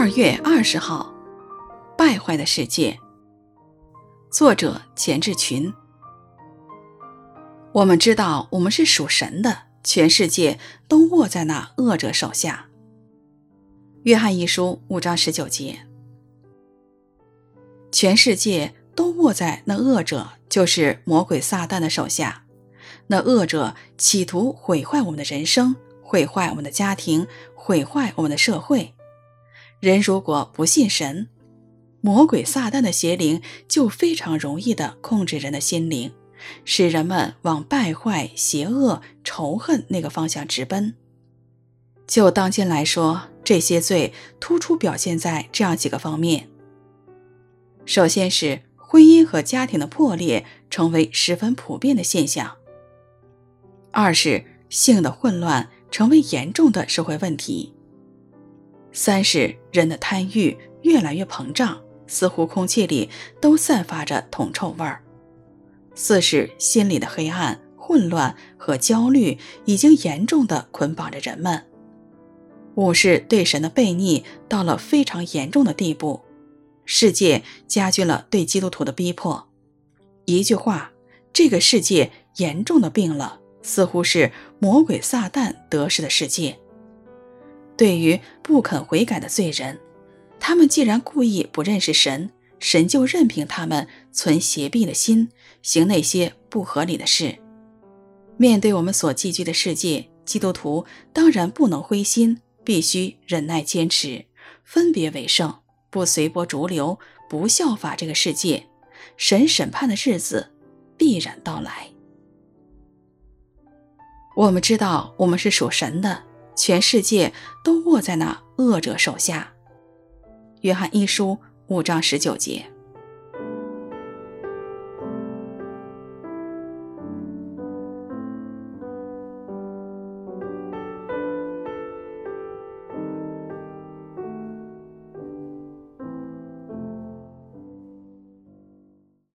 二月二十号，败坏的世界。作者钱志群。我们知道，我们是属神的，全世界都握在那恶者手下。约翰一书五章十九节。全世界都握在那恶者，就是魔鬼撒旦的手下。那恶者企图毁坏我们的人生，毁坏我们的家庭，毁坏我们的社会。人如果不信神，魔鬼撒旦的邪灵就非常容易地控制人的心灵。使人们往败坏、邪恶、仇恨那个方向直奔。就当今来说，这些罪突出表现在这样几个方面：首先是婚姻和家庭的破裂，成为十分普遍的现象；二是性的混乱，成为严重的社会问题；三是人的贪欲越来越膨胀，似乎空气里都散发着铜臭味儿。四是心里的黑暗、混乱和焦虑已经严重的捆绑着人们。五是对神的悖逆到了非常严重的地步，世界加剧了对基督徒的逼迫。一句话，这个世界严重的病了，似乎是魔鬼撒旦得势的世界。对于不肯悔改的罪人，他们既然故意不认识神。神就任凭他们存邪僻的心，行那些不合理的事。面对我们所寄居的世界，基督徒当然不能灰心，必须忍耐坚持，分别为圣，不随波逐流，不效法这个世界。神审判的日子必然到来。我们知道，我们是属神的，全世界都握在那恶者手下。约翰一书。五章十九节。